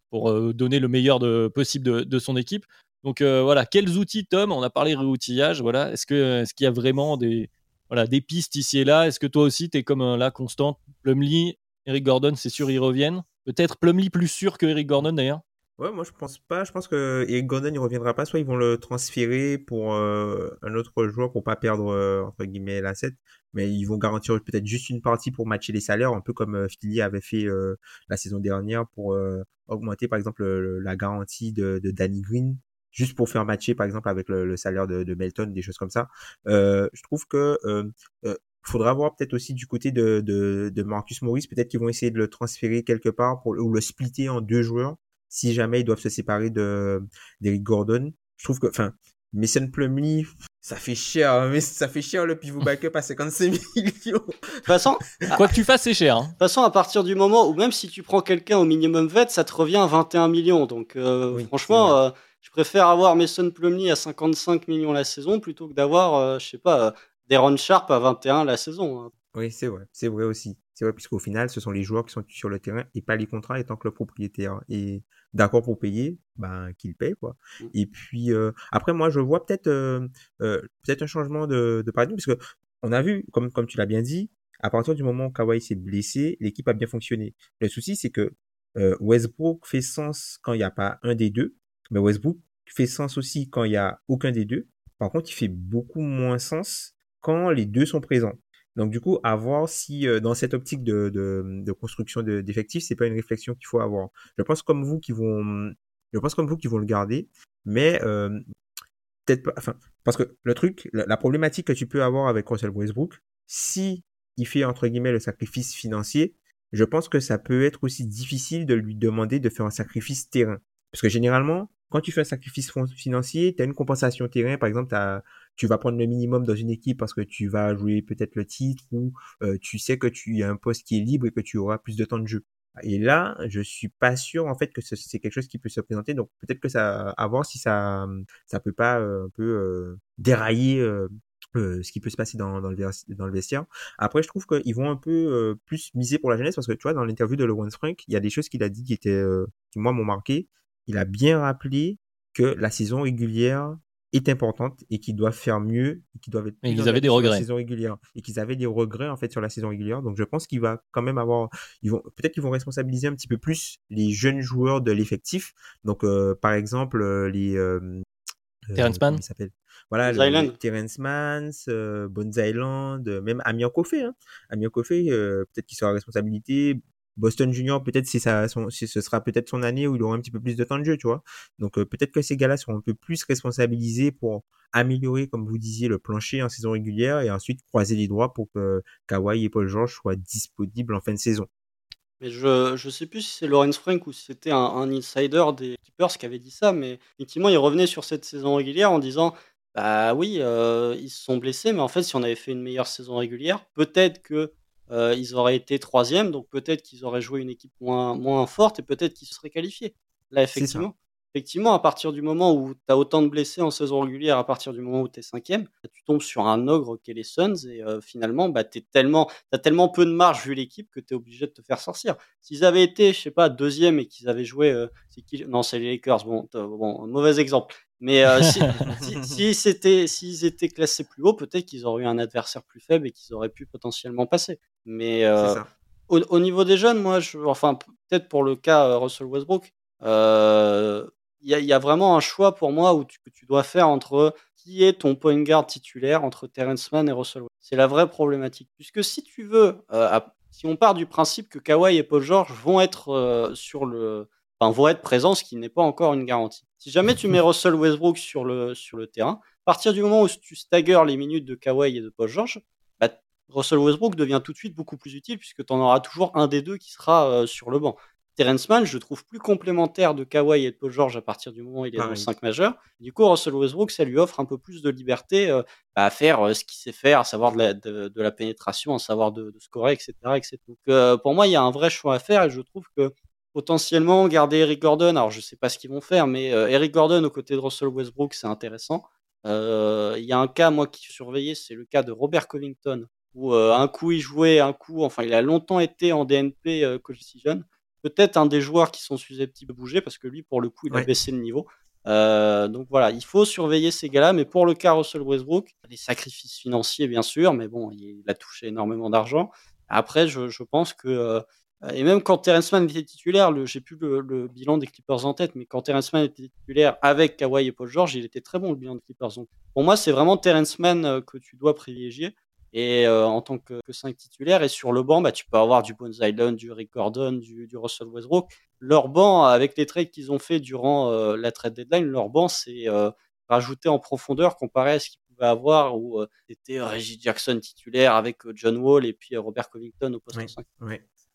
pour donner le meilleur de, possible de, son équipe. Donc euh, voilà, quels outils, Tom On a parlé réoutillage. Voilà, est-ce que est-ce qu'il y a vraiment des voilà, des pistes ici et là? Est-ce que toi aussi, tu es comme là, constant? Plumlee, Eric Gordon, c'est sûr, ils reviennent. Peut-être Plumlee plus sûr que Eric Gordon d'ailleurs Ouais, moi je pense pas. Je pense que Eric Gordon il reviendra pas. Soit ils vont le transférer pour euh, un autre joueur pour pas perdre euh, entre guillemets l'asset, mais ils vont garantir peut-être juste une partie pour matcher les salaires, un peu comme euh, Philly avait fait la saison dernière pour augmenter par exemple la garantie de, Danny Green, juste pour faire matcher par exemple avec le, salaire de, de, Melton, des choses comme ça. je trouve que faudra voir peut-être aussi du côté de, de, de Marcus Morris, peut-être qu'ils vont essayer de le transférer quelque part pour, ou le splitter en deux joueurs si jamais ils doivent se séparer de d'Eric Gordon. Je trouve que, enfin, Mason Plumlee, ça fait cher, hein, mais ça fait cher le pivot backup à 55 millions. De toute façon, quoi que tu fasses, c'est cher. Hein. De toute façon, à partir du moment où même si tu prends quelqu'un au minimum vet, ça te revient à 21 millions. Donc, euh, franchement, euh, je préfère avoir Mason Plumlee à 55 millions la saison plutôt que d'avoir, euh, je sais pas, Deron Sharp à 21 la saison. Hein. Oui, c'est vrai, c'est vrai aussi. C'est vrai, puisqu'au final, ce sont les joueurs qui sont sur le terrain et pas les contrats, et tant que le propriétaire est d'accord pour payer, ben qu'il paye quoi. Mmh. Et puis euh, après, moi, je vois peut-être euh, euh, peut-être un changement de, de paradigme, parce que on a vu, comme comme tu l'as bien dit, à partir du moment où Kawhi s'est blessé, l'équipe a bien fonctionné. Le souci, c'est que Westbrook fait sens quand il n'y a pas un des deux, mais Westbrook fait sens aussi quand il y a aucun des deux. Par contre, il fait beaucoup moins sens quand les deux sont présents. Donc du coup, à voir si euh, dans cette optique de, de, de construction d'effectifs, c'est pas une réflexion qu'il faut avoir. Je pense comme vous qui vont, je pense comme vous qui vont le garder, mais euh, peut-être pas. Enfin, parce que le truc, la, problématique que tu peux avoir avec Russell Westbrook, si il fait entre guillemets le sacrifice financier, je pense que ça peut être aussi difficile de lui demander de faire un sacrifice terrain, parce que généralement, quand tu fais un sacrifice financier, tu as une compensation terrain. Par exemple, tu vas prendre le minimum dans une équipe parce que tu vas jouer peut-être le titre ou euh, tu sais que tu as un poste qui est libre et que tu auras plus de temps de jeu. Et là, je suis pas sûr en fait que c'est quelque chose qui peut se présenter. Donc peut-être que ça, à voir si ça, ça peut pas euh, un peu euh, dérailler ce qui peut se passer dans, dans, le, dans le vestiaire. Après, je trouve qu'ils vont un peu plus miser pour la jeunesse parce que tu vois, dans l'interview de Lawrence Frank, il y a des choses qu'il a dit qui étaient, qui moi m'ont marqué il a bien rappelé que la saison régulière est importante et qu'ils doivent faire mieux et qu'ils doivent être ils avaient des regrets la saison régulière. Et qu'ils avaient des regrets en fait sur la saison régulière. Donc je pense qu'il va quand même avoir ils vont peut-être qu'ils vont responsabiliser un petit peu plus les jeunes joueurs de l'effectif. Donc euh, par exemple euh, les euh, Terrence Mann. voilà Terrence Mann Bones Island même Amir Kofé hein. Amir Kofé peut-être qu'il sera responsabilité Boston Junior, peut-être si ça, ce sera peut-être son année où il aura un petit peu plus de temps de jeu, tu vois. Donc euh, peut-être que ces gars-là seront un peu plus responsabilisés pour améliorer, comme vous disiez, le plancher en saison régulière et ensuite croiser les doigts pour que Kawhi et Paul George soient disponibles en fin de saison. Mais je ne sais plus si c'est Lawrence Frank ou si c'était un, insider des Keepers qui avait dit ça, mais effectivement, il revenait sur cette saison régulière en disant Bah oui, euh, ils se sont blessés, mais en fait, si on avait fait une meilleure saison régulière, peut-être que euh, ils auraient été troisième, donc peut-être qu'ils auraient joué une équipe moins, moins forte et peut-être qu'ils se seraient qualifiés. Là, effectivement, effectivement, à partir du moment où tu as autant de blessés en saison régulière, à partir du moment où tu es cinquième, bah, tu tombes sur un ogre qui est les Suns et euh, finalement, bah, tu tellement, as tellement peu de marge vu l'équipe que tu es obligé de te faire sortir. S'ils avaient été, je sais pas, deuxième et qu'ils avaient joué, euh, qui? Non, c'est les Lakers, bon, bon, mauvais exemple. Mais euh, si, si, si s'ils étaient classés plus haut, peut-être qu'ils auraient eu un adversaire plus faible et qu'ils auraient pu potentiellement passer. Mais euh, au, niveau des jeunes, moi, je, enfin, peut-être pour le cas euh, Russell Westbrook, il y, y, a vraiment un choix pour moi où tu, que tu dois faire entre qui est ton point guard titulaire entre Terrence Mann et Russell Westbrook. C'est la vraie problématique. Puisque si tu veux, si on part du principe que Kawhi et Paul George vont être sur le enfin, vont être présents, ce qui n'est pas encore une garantie. Si jamais tu mets Russell Westbrook sur le, sur le terrain, à partir du moment où tu staggers les minutes de Kawhi et de Paul George, bah, Russell Westbrook devient tout de suite beaucoup plus utile puisque tu en auras toujours un des deux qui sera euh, sur le banc. Terence Mann, je trouve plus complémentaire de Kawhi et de Paul George à partir du moment où il est dans le 5 majeur. Du coup, Russell Westbrook, ça lui offre un peu plus de liberté euh, bah, à faire euh, ce qu'il sait faire, à savoir de la, de, la pénétration, à savoir de, scorer, etc. etc. Donc, pour moi, il y a un vrai choix à faire et je trouve que potentiellement garder Eric Gordon. Alors, je sais pas ce qu'ils vont faire, mais euh, Eric Gordon aux côtés de Russell Westbrook, c'est intéressant. Euh, il y a un cas, moi, qui surveillais, c'est le cas de Robert Covington, où euh, un coup il jouait, un coup, enfin, il a longtemps été en DNP coach decision. Peut-être un des joueurs qui sont susceptibles de bouger, parce que lui, pour le coup, il a baissé le niveau. donc voilà, il faut surveiller ces gars-là, mais pour le cas Russell Westbrook, des sacrifices financiers bien sûr, mais bon, il a touché énormément d'argent. Après, je, je pense que et même quand Terrence Mann était titulaire, j'ai plus le, bilan des Clippers en tête, mais quand Terrence Mann était titulaire avec Kawhi et Paul George, il était très bon le bilan des Clippers. pour moi, c'est vraiment Terrence Mann euh, que tu dois privilégier. Et euh, en tant que, 5 titulaires, et sur le banc, bah, tu peux avoir du Bones Island, du Rick Gordon, du, Russell Westbrook. Leur banc, avec les trades qu'ils ont fait durant euh, la trade deadline, leur banc, c'est rajouté en profondeur comparé à ce qu'ils pouvaient avoir où c'était Reggie Jackson titulaire avec John Wall et puis Robert Covington au poste 5.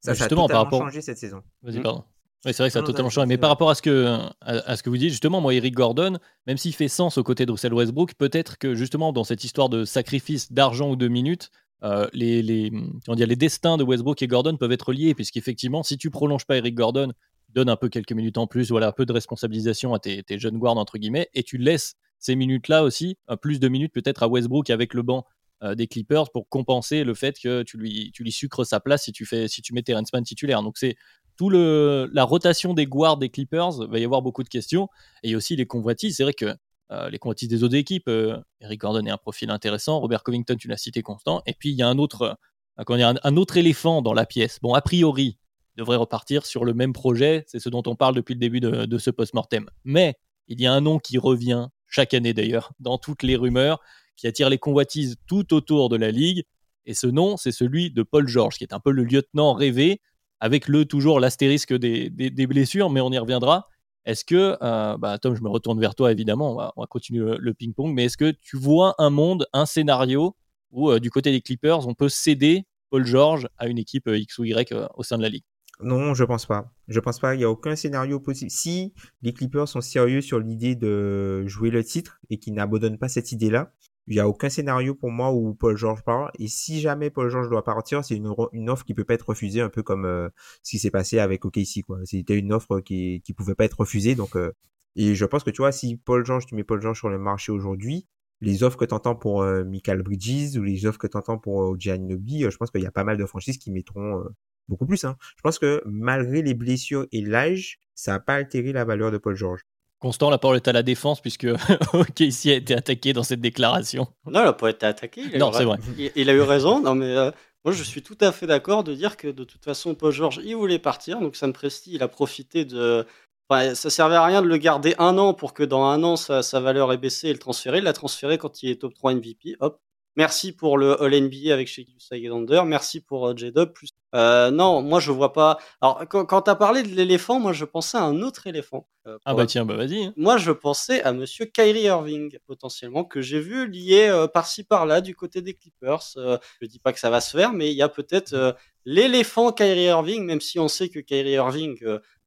Ça, justement, a totalement par rapport... changé cette saison. Vas-y, mmh. pardon. Oui, c'est vrai que ça a totalement changé. Mais par rapport à ce, que, à, ce que vous dites, justement, moi, Eric Gordon, même s'il fait sens aux côtés de Russell Westbrook, peut-être que justement, dans cette histoire de sacrifice d'argent ou de minutes, euh, les, les, dire, les destins de Westbrook et Gordon peuvent être liés, puisqu'effectivement, si tu prolonges pas Eric Gordon, donne un peu quelques minutes en plus, voilà, un peu de responsabilisation à tes, tes jeunes guards, entre guillemets, et tu laisses ces minutes-là aussi, plus de minutes peut-être à Westbrook avec le banc euh, des Clippers pour compenser le fait que tu lui, tu lui sucres sa place si tu, fais, si tu mets Terrence Mann titulaire. Donc c'est tout le, la rotation des guards des Clippers, va y avoir beaucoup de questions. Et aussi les convoitises. C'est vrai que euh, les convoitises des autres équipes, euh, Eric Gordon est un profil intéressant, Robert Covington, tu l'as cité constant. Et puis il y a un autre, un, un autre éléphant dans la pièce. Bon, a priori, devrait repartir sur le même projet. C'est ce dont on parle depuis le début de, de ce post-mortem. Mais il y a un nom qui revient chaque année d'ailleurs dans toutes les rumeurs qui attire les convoitises tout autour de la ligue. Et ce nom, c'est celui de Paul George, qui est un peu le lieutenant rêvé, avec le toujours l'astérisque des, blessures, mais on y reviendra. Est-ce que, euh, bah, Tom, je me retourne vers toi évidemment, on va, continuer le, ping-pong, mais est-ce que tu vois un monde, un scénario où euh, du côté des Clippers, on peut céder Paul George à une équipe euh, X ou Y au sein de la ligue? Non, je pense pas. Je pense pas. Il n'y a aucun scénario possible. Si les Clippers sont sérieux sur l'idée de jouer le titre et qu'ils n'abandonnent pas cette idée-là, il n'y a aucun scénario pour moi où Paul George part. Et si jamais Paul George doit partir, c'est une, offre qui peut pas être refusée, un peu comme euh, ce qui s'est passé avec OKC. Quoi. C'était une offre qui pouvait pas être refusée. Donc, euh, et je pense que tu vois, si Paul George, tu mets Paul George sur le marché aujourd'hui, les offres que tu entends pour euh, Michael Bridges ou les offres que tu entends pour euh, Giannobi, je pense qu'il y a pas mal de franchises qui mettront beaucoup plus. Hein. Je pense que malgré les blessures et l'âge, ça n'a pas altéré la valeur de Paul George. Constant, la parole est à la défense puisque OKC a été attaqué dans cette déclaration. Non, il n'a pas été attaqué. non, c'est vrai. Il, a eu raison. Non, mais euh, moi, je suis tout à fait d'accord de dire que de toute façon, Paul George, il voulait partir. Donc, Sam Presti, il a profité de. Enfin, ça servait à rien de le garder un an pour que dans un an, sa, sa valeur ait baissé et le transférer. Il l'a transféré quand il est top 3 MVP. Hop, Merci pour le All NBA avec chez Alexander. Merci pour euh, J-Dub. Plus... Euh, non, moi je vois pas. Alors quand, quand tu as parlé de l'éléphant, moi je pensais à un autre éléphant. Euh, ah bah tiens, bah vas-y. Hein. Moi je pensais à Monsieur Kyrie Irving potentiellement que j'ai vu lié par-ci par-là du côté des Clippers. je dis pas que ça va se faire, mais il y a peut-être l'éléphant Kyrie Irving, même si on sait que Kyrie Irving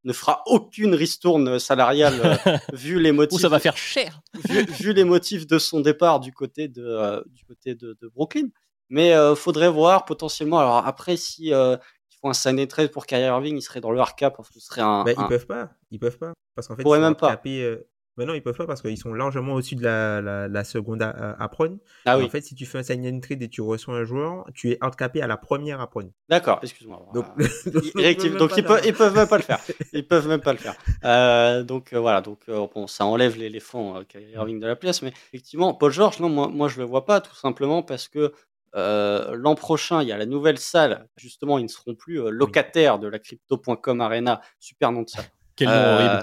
ne fera aucune ristourne salariale euh, vu les motifs. ça va faire cher. vu, les motifs de son départ du côté de, euh, du côté de, Brooklyn. Mais euh, faudrait voir potentiellement. Alors après, si ils font un sign trade pour Kyrie Irving, il serait dans le hard cap. Ce serait un, bah, Ils peuvent pas. Ils peuvent pas parce qu'en fait, ils même pas. Mais non, ils peuvent pas parce qu'ils sont largement au-dessus de la, la, seconde apron. Ah oui. En fait, si tu fais un sign and trade et tu reçois un joueur, tu es handicapé à la première apron. D'accord, excuse-moi. Donc, ils, donc ils, peuvent, ils peuvent même pas le faire. Ils peuvent même pas le faire. Euh, donc euh, voilà, donc euh, bon, ça enlève l'éléphant euh, Irving de la pièce, mais effectivement, Paul George, non, moi, moi je le vois pas, tout simplement parce que l'an prochain, il y a la nouvelle salle. Justement, ils ne seront plus locataires de la Crypto.com Arena, super nom de salle. Euh,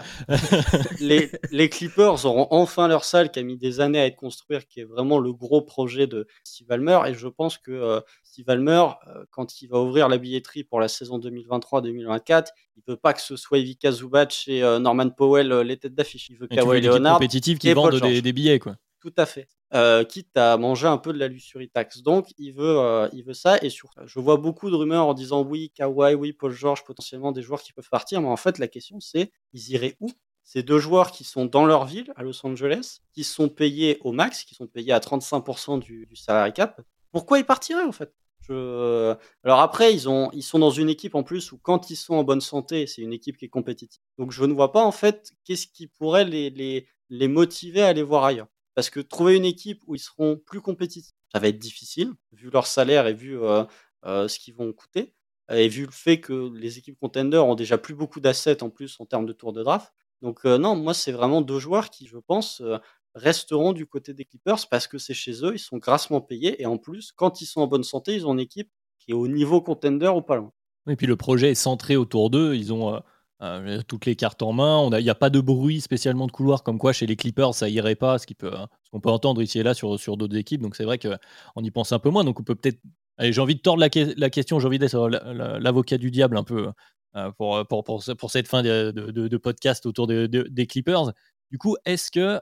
les, les, Clippers auront enfin leur salle qui a mis des années à être construite, qui est vraiment le gros projet de Steve Ballmer. Et je pense que euh, Steve Ballmer, euh, quand il va ouvrir la billetterie pour la saison 2023-2024, il veut pas que ce soit Ivica Zubac et Norman Powell les têtes d'affiche. Il veut Kawhi Leonard compétitive qui vendent des, des, billets, quoi. Tout à fait. Euh, quitte à manger un peu de la lusuritax. Donc, il veut, euh, il veut ça. Et surtout, je vois beaucoup de rumeurs en disant oui, Kawhi, oui, Paul George, potentiellement des joueurs qui peuvent partir. Mais en fait, la question, c'est ils iraient où? Ces deux joueurs qui sont dans leur ville, à Los Angeles, qui sont payés au max, qui sont payés à 35% du, du salary cap. Pourquoi ils partiraient, en fait? Alors après, ils, ont, ils sont dans une équipe en plus où quand ils sont en bonne santé, c'est une équipe qui est compétitive. Donc je ne vois pas en fait qu'est-ce qui pourrait les, les, les motiver à aller voir ailleurs. Parce que trouver une équipe où ils seront plus compétitifs, ça va être difficile, vu leur salaire et vu euh, euh, ce qu'ils vont coûter, et vu le fait que les équipes contenders ont déjà plus beaucoup d'assets en plus en termes de tour de draft. Donc non, moi c'est vraiment deux joueurs qui, je pense, resteront du côté des Clippers parce que c'est chez eux, ils sont grassement payés et en plus, quand ils sont en bonne santé, ils ont une équipe qui est au niveau contender ou pas loin. Et puis le projet est centré autour d'eux, ils ont euh, euh, toutes les cartes en main, il n'y a, pas de bruit spécialement de couloir comme quoi chez les Clippers ça irait pas, ce hein, qu'on peut, entendre ici et là sur, d'autres équipes, donc c'est vrai qu'on y pense un peu moins, donc on peut peut-être... J'ai envie de tordre la, question, j'ai envie d'être l'avocat du diable un peu euh, pour, pour, cette fin de, podcast autour des Clippers. Du coup, est-ce que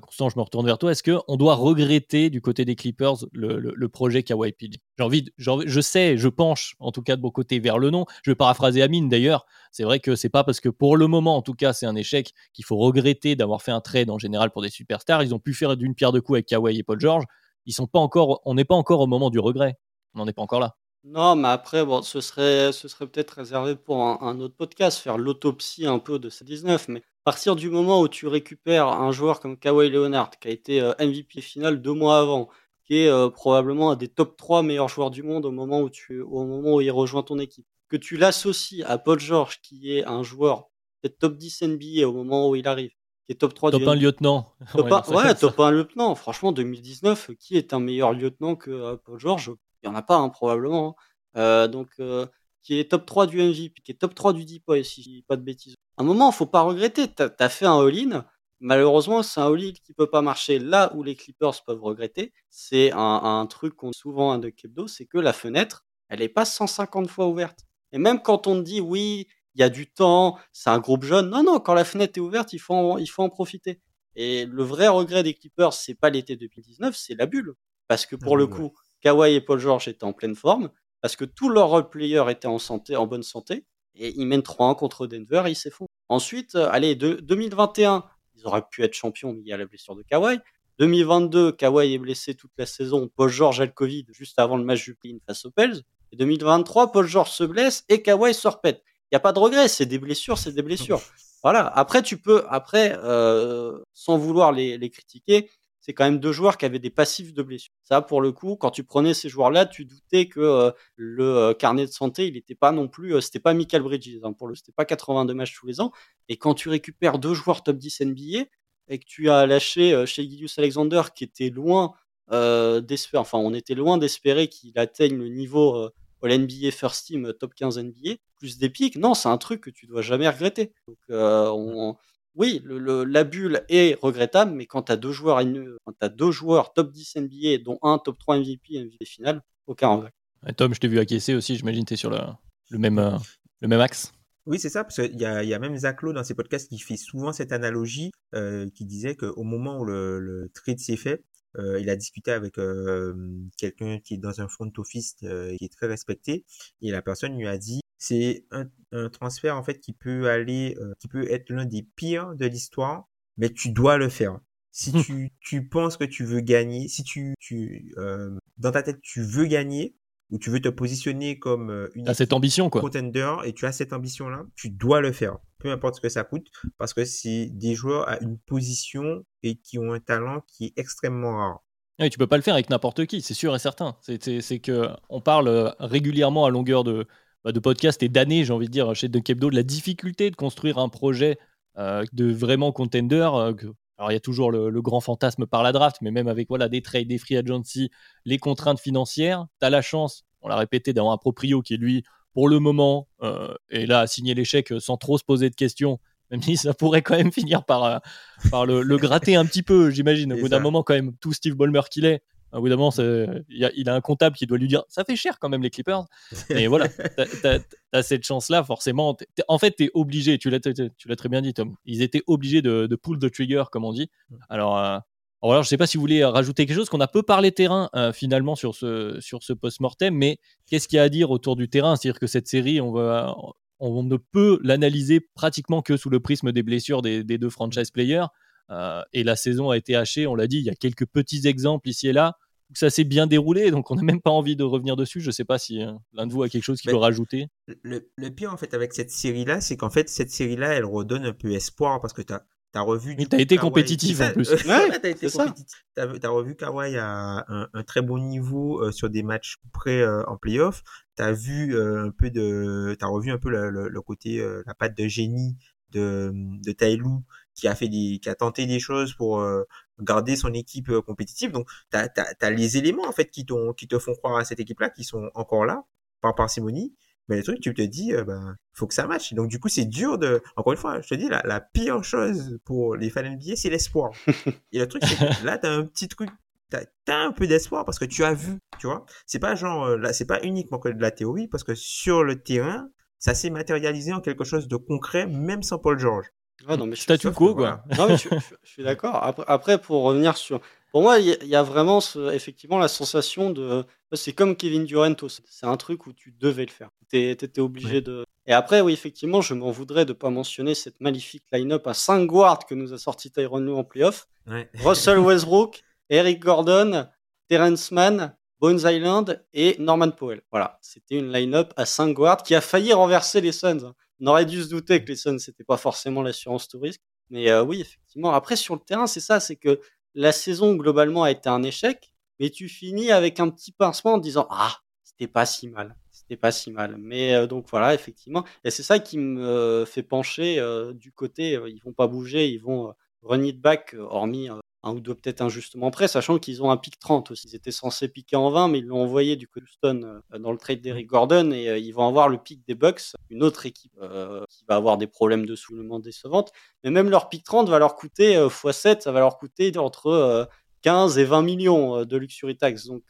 Constant, je me retourne vers toi. Est-ce qu'on doit regretter du côté des Clippers le, projet Kawhi PG J'ai envie, je sais, je penche en tout cas de mon côté vers le nom. Je vais paraphraser Amine d'ailleurs. C'est vrai que c'est pas parce que pour le moment, en tout cas, c'est un échec qu'il faut regretter d'avoir fait un trade en général pour des superstars. Ils ont pu faire d'une pierre deux coups avec Kawhi et Paul George. On n'est pas encore au moment du regret. On n'en est pas encore là. Non, mais après, bon, ce serait, ce serait peut-être réservé pour un, autre podcast, faire l'autopsie un peu de ces 19. Mais à partir du moment où tu récupères un joueur comme Kawhi Leonard, qui a été euh, MVP final deux mois avant, qui est euh, probablement un des top 3 meilleurs joueurs du monde au moment où, tu, au moment où il rejoint ton équipe, que tu l'associes à Paul George, qui est un joueur peut-être top 10 NBA au moment où il arrive, qui est top 3 top 1 lieutenant. Top ouais, top 1 lieutenant. Franchement, 2019, qui est un meilleur lieutenant que euh, Paul George? Il n'y en a pas, hein, probablement. Hein. Euh, donc, euh, qui est top 3 du MVP, qui est top 3 du Deep si je dis pas de bêtises. À un moment, il faut pas regretter. Tu as, fait un all-in. Malheureusement, c'est un all-in qui peut pas marcher. Là où les Clippers peuvent regretter, c'est un, truc qu'on souvent un de Kebdo, c'est que la fenêtre, elle est pas 150 fois ouverte. Et même quand on dit oui, il y a du temps, c'est un groupe jeune. Non, non, quand la fenêtre est ouverte, il faut en, il faut en profiter. Et le vrai regret des Clippers, c'est pas l'été 2019, c'est la bulle. Parce que pour le coup, Kawhi et Paul George étaient en pleine forme parce que tous leurs role players étaient en santé, en bonne santé, et ils mènent 3-1 contre Denver et ils s'effondrent. Ensuite, euh, allez, 2021, ils auraient pu être champions, mais il y a la blessure de Kawhi. 2022, Kawhi est blessé toute la saison, Paul George a le Covid juste avant le match du play face aux Pels. Et 2023, Paul George se blesse et Kawhi se repète. Il n'y a pas de regret, c'est des blessures, c'est des blessures. Voilà. Après, tu peux, après, euh, sans vouloir les, les critiquer, c'est quand même deux joueurs qui avaient des passifs de blessures. Ça, pour le coup, quand tu prenais ces joueurs-là, tu doutais que euh, le euh, carnet de santé, il n'était pas non plus, euh, c'était pas Michael Bridges, hein, pour le, c'était pas 82 matchs tous les ans. Et quand tu récupères deux joueurs top 10 NBA et que tu as lâché chez Gilius Alexander, qui était loin d'espérer, enfin, on était loin d'espérer qu'il atteigne le niveau All NBA First Team top 15 NBA, plus des pics, non, c'est un truc que tu dois jamais regretter. Donc, on oui, le, la bulle est regrettable, mais quand tu as deux joueurs, as deux joueurs top 10 NBA, dont un top 3 MVP, MVP final, aucun regret. Tom, je t'ai vu acquiescer aussi, j'imagine que tu es sur le, le, même, euh, le même axe. Oui, c'est ça, parce qu'il y a, y a même Zach Lowe dans ses podcasts qui fait souvent cette analogie, euh, qui disait qu'au moment où le, le trade s'est fait, euh, il a discuté avec euh, quelqu'un qui est dans un front office euh, qui est très respecté, et la personne lui a dit c'est un, un, transfert en fait qui peut aller, euh, qui peut être l'un des pires de l'histoire, mais tu dois le faire. Si hmm. tu, tu penses que tu veux gagner, si tu, tu euh, dans ta tête tu veux gagner ou tu veux te positionner comme euh, une cette ambition quoi. contender et tu as cette ambition là, tu dois le faire, peu importe ce que ça coûte, parce que c'est des joueurs à une position et qui ont un talent qui est extrêmement rare. Oui, tu peux pas le faire avec n'importe qui, c'est sûr et certain. C'est que on parle régulièrement à longueur de, bah, de podcast et d'années, j'ai envie de dire, chez De Kebdo, de la difficulté de construire un projet euh, de vraiment contender. Euh, alors, il y a toujours le, grand fantasme par la draft, mais même avec voilà, des trades, des free agency, les contraintes financières, tu as la chance, on l'a répété, d'avoir un proprio qui, lui, pour le moment, euh, est là à signer l'échec sans trop se poser de questions, même si ça pourrait quand même finir par, par le, le, gratter un petit peu, j'imagine. Au bout d'un moment, quand même, tout Steve Ballmer qu'il est, au bout d'un moment, il a, un comptable qui doit lui dire ça fait cher quand même les Clippers. Mais voilà, tu as, cette chance-là, forcément. en fait, tu es obligé, tu l'as très bien dit, Tom. Ils étaient obligés de, pull the trigger, comme on dit. Alors, euh, alors, je ne sais pas si vous voulez rajouter quelque chose, qu'on a peu parlé terrain euh, finalement sur ce, sur ce post-mortem, mais qu'est-ce qu'il y a à dire autour du terrain? C'est-à-dire que cette série, on, va, on ne peut l'analyser pratiquement que sous le prisme des blessures des, des deux franchise players. Euh, et la saison a été hachée, on l'a dit, il y a quelques petits exemples ici et là où ça s'est bien déroulé, donc on n'a même pas envie de revenir dessus. Je ne sais pas si euh, l'un de vous a quelque chose qu'il veut rajouter. Le, pire en fait avec cette série-là, c'est qu'en fait cette série-là, elle redonne un peu espoir parce que tu as T'as revu. Mais t'as été compétitif en plus. ouais, t'as été compétitif. T'as revu Kawhi à un, un, très bon niveau euh, sur des matchs près en playoff. T'as vu un peu de, t'as revu un peu le, le, côté la patte de génie de, de Tailou qui a fait des, qui a tenté des choses pour euh, garder son équipe euh, compétitive. Donc, tu as, les éléments en fait qui, qui te font croire à cette équipe-là, qui sont encore là par parcimonie. Mais le truc, tu te dis, euh, ben, faut que ça matche. Donc, du coup, c'est dur de. Encore une fois, je te dis, la, la pire chose pour les fans NBA, c'est l'espoir. Et le truc, c'est que là, t'as un petit truc. T'as as un peu d'espoir parce que tu as vu, tu vois. C'est pas genre, euh, là, c'est pas uniquement que de la théorie parce que sur le terrain, ça s'est matérialisé en quelque chose de concret, même sans Paul George. Ah non, mais je Statu quo, quoi. non, mais je, suis d'accord. Après, après, pour revenir sur. Pour moi, il y, a vraiment ce, effectivement la sensation de. C'est comme Kevin Durant. C'est un truc où tu devais le faire. Tu étais obligé de. Et après, oui, effectivement, je m'en voudrais de ne pas mentionner cette magnifique line-up à 5 guards que nous a sorti Tyron Lue en playoff. Russell Westbrook, Eric Gordon, Terrence Mann, Bones Island et Norman Powell. Voilà, c'était une line-up à 5 guards qui a failli renverser les Suns. On aurait dû se douter que les Suns, c'était pas forcément l'assurance tout risque. Mais euh, oui, effectivement. Après, sur le terrain, c'est ça, c'est que la saison globalement a été un échec, mais tu finis avec un petit pincement en disant ah, c'était pas si mal, c'était pas si mal. Mais euh, donc voilà, effectivement, et c'est ça qui me euh, fait pencher du côté, ils vont pas bouger, ils vont run it back, hormis un ou deux peut-être injustement près, sachant qu'ils ont un pic 30 aussi. Ils étaient censés piquer en 20, mais ils l'ont envoyé du Houston euh, dans le trade d'Eric Gordon et euh, ils vont avoir le pic des Bucks, une autre équipe euh, qui va avoir des problèmes de soulement décevantes. Mais même leur pic 30 va leur coûter x7, ça va leur coûter entre 15 et 20 millions de luxury tax. Donc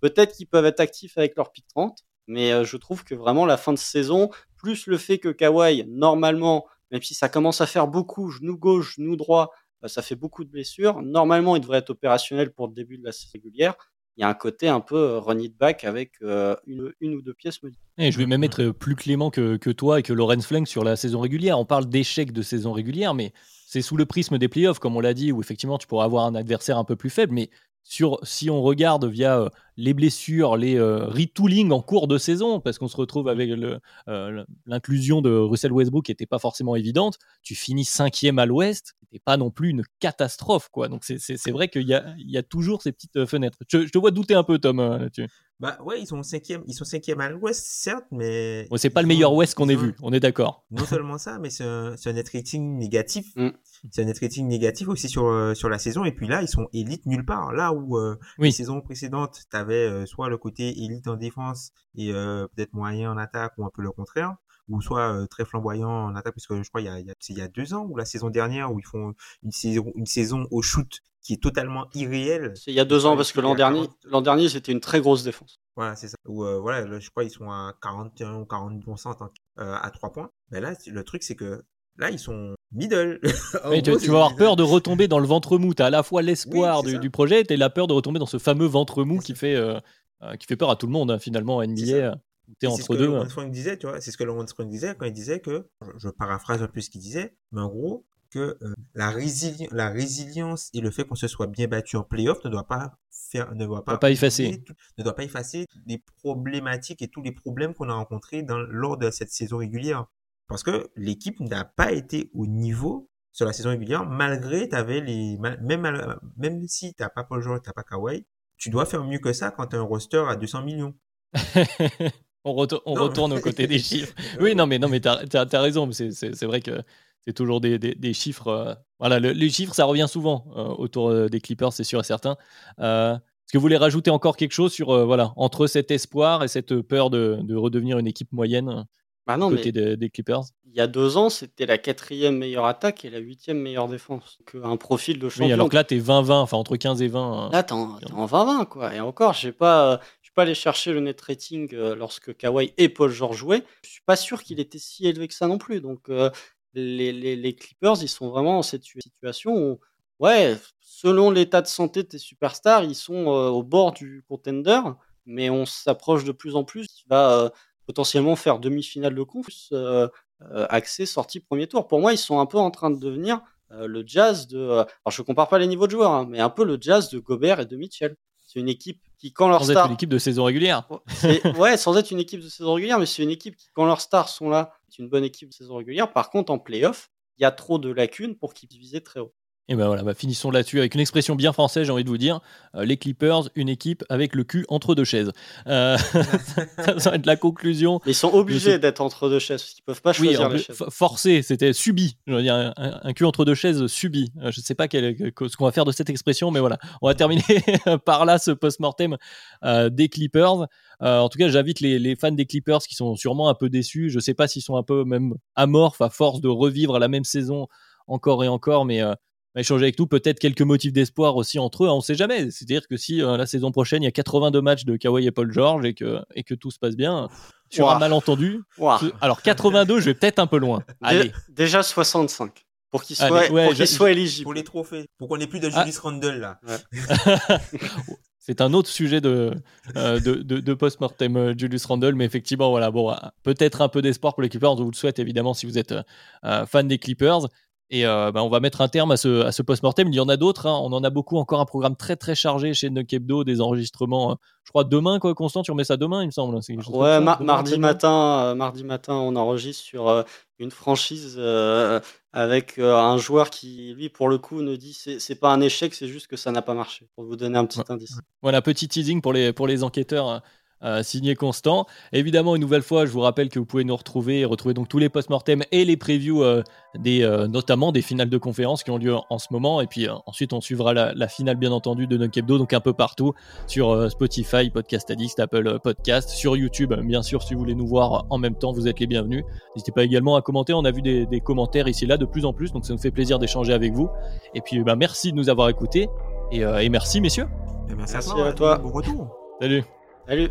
peut-être qu'ils peuvent être actifs avec leur pic 30, mais je trouve que vraiment la fin de saison, plus le fait que Kawhi, normalement, même si ça commence à faire beaucoup, genou gauche, genou droit, ça fait beaucoup de blessures. Normalement, il devrait être opérationnel pour le début de la saison régulière. Il y a un côté un peu euh, run it back avec euh, une, ou deux pièces Et je vais même être plus clément que, toi et que Lorenz Flank sur la saison régulière. On parle d'échec de saison régulière, mais c'est sous le prisme des playoffs, comme on l'a dit, où effectivement tu pourras avoir un adversaire un peu plus faible. Mais si on regarde via euh, les blessures, les euh, retooling en cours de saison, parce qu'on se retrouve avec euh, l'inclusion de Russell Westbrook qui n'était pas forcément évidente, tu finis cinquième à l'ouest, c'était pas non plus une catastrophe. quoi. Donc c'est vrai qu'il y a, y a, toujours ces petites fenêtres. Je, te vois douter un peu, Tom, là-dessus. Bah ouais, ils sont cinquième, ils sont cinquième à l'ouest, certes, mais... c'est pas le meilleur ouest qu'on ait vu, on est d'accord. Non seulement ça, mais c'est un, un net rating négatif. Mm. C'est un net rating négatif aussi sur, sur la saison, et puis là, ils sont élites nulle part. Là où les saisons précédentes, t'avais soit le côté élite en défense et euh, peut-être moyen en attaque ou un peu le contraire, ou soit euh, très flamboyant en attaque, puisque je crois il y a, il y a deux ans ou la saison dernière où ils font une saison, une saison au shoot qui est totalement irréelle. C'est il y a deux ans parce que l'an dernier, l'an dernier c'était une très grosse défense. Voilà, c'est ça. Ou euh, voilà, je crois ils sont à 41 ou 40% à trois points. Mais là, le truc c'est que là ils sont middle. tu, vas avoir peur de retomber dans le ventre mou. Tu as à la fois l'espoir du, projet et la peur de retomber dans ce fameux ventre mou qui fait, euh, euh, qui fait peur à tout le monde, hein, finalement, NBA. Tu es entre deux. disait, tu vois, c'est ce que Laurent Frank disait quand il disait que, je, paraphrase un peu ce qu'il disait, mais en gros, que euh, la, la résilience et le fait qu'on se soit bien battu en playoff ne doit pas faire, ne doit pas, pas effacer, ne doit pas effacer les problématiques et tous les problèmes qu'on a rencontrés dans, lors de cette saison régulière. Parce que l'équipe n'a pas été au niveau sur la saison régulière, malgré t'avais les, même, même si t'as pas Paul George, t'as pas Kawhi, tu dois faire mieux que ça quand as un roster à 200 millions. on, retourne aux côtés des chiffres. Oui, non, mais non, mais t'as as, raison. C'est vrai que c'est toujours des, des, chiffres. Euh, voilà, les chiffres, ça revient souvent euh, autour euh, des Clippers, c'est sûr et certain. Est-ce que vous voulez rajouter encore quelque chose sur voilà entre cet espoir et cette peur de, de redevenir une équipe moyenne? Bah non, côté des, Clippers. Il y a deux ans, c'était la quatrième meilleure attaque et la huitième meilleure défense. Donc, un profil de champion. Oui, alors que là, t'es 20-20, enfin entre 15 et 20. Hein. Là, t'es en, 20-20, quoi. Et encore, je ne pas, suis pas allé chercher le net rating euh, lorsque Kawhi et Paul George jouaient. Je suis pas sûr qu'il était si élevé que ça non plus. Donc, euh, les, les, les, Clippers, ils sont vraiment dans cette situation où, ouais, selon l'état de santé de tes superstars, ils sont euh, au bord du contender, mais on s'approche de plus en plus. Il va potentiellement faire demi-finale de conf, euh, euh, accès, sortie, premier tour. Pour moi, ils sont un peu en train de devenir euh, le jazz de. alors, je compare pas les niveaux de joueurs, hein, mais un peu le jazz de Gobert et de Mitchell. C'est une équipe qui, quand leur sans être une équipe de saison régulière. ouais, sans être une équipe de saison régulière, mais c'est une équipe qui, quand leurs stars sont là, c'est une bonne équipe de saison régulière. Par contre, en playoff, il y a trop de lacunes pour qu'ils viser très haut. Et ben voilà, bah finissons là-dessus avec une expression bien française, j'ai envie de vous dire. Euh, les Clippers, une équipe avec le cul entre deux chaises. Euh, ça, va être la conclusion. ils sont obligés d'être entre deux chaises, ils peuvent pas choisir oui, Forcé, c'était subi. Je veux dire, un, cul entre deux chaises subi. Euh, je ne sais pas quel, ce qu'on va faire de cette expression, mais voilà. On va terminer par là ce post-mortem des Clippers. en tout cas, j'invite les, les, fans des Clippers qui sont sûrement un peu déçus. Je ne sais pas s'ils sont un peu même amorphes à force de revivre la même saison encore et encore, mais échanger avec nous. Peut-être quelques motifs d'espoir aussi entre eux. Hein, on ne sait jamais. C'est-à-dire que si euh, la saison prochaine, il y a 82 matchs de Kawhi et Paul George et que, et que tout se passe bien, sur un malentendu. Alors 82, je vais peut-être un peu loin. Allez. Déjà 65 pour qu'il soit, soit éligible. Pour les trophées. Pour qu'on n'ait plus de ah. Julius Randle là. C'est un autre sujet de, euh, de, de, post-mortem euh, Julius Randle, mais effectivement, voilà, bon, peut-être un peu d'espoir pour les Clippers. On vous le souhaite évidemment si vous êtes fan des Clippers. Et euh, bah, on va mettre un terme à ce, à ce post-mortem. Il y en a d'autres. Hein. On en a beaucoup encore. Un programme très très chargé chez Nukebdo, des enregistrements. Euh, je crois demain, quoi, Constant, tu remets ça demain, il me semble. Ouais, mardi matin, euh, mardi matin, on enregistre sur une franchise avec un joueur qui, lui, pour le coup, ne dit c'est pas un échec, c'est juste que ça n'a pas marché. Pour vous donner un petit indice. Voilà, petit teasing pour les pour les enquêteurs. Euh, signé Constant. Évidemment, une nouvelle fois, je vous rappelle que vous pouvez nous retrouver et retrouver donc tous les post-mortem et les previews euh, des, euh, notamment des finales de conférences qui ont lieu en, ce moment. Et puis ensuite, on suivra la, finale, bien entendu, de Nukebdo, donc un peu partout sur Spotify, Podcast Addict, Apple Podcast, sur YouTube, bien sûr, si vous voulez nous voir en même temps, vous êtes les bienvenus. N'hésitez pas également à commenter. On a vu des, commentaires ici et là de plus en plus, donc ça nous fait plaisir d'échanger avec vous. Et puis, bah, merci de nous avoir écoutés et, merci, messieurs. merci, à toi. Bon retour. Salut. Salut.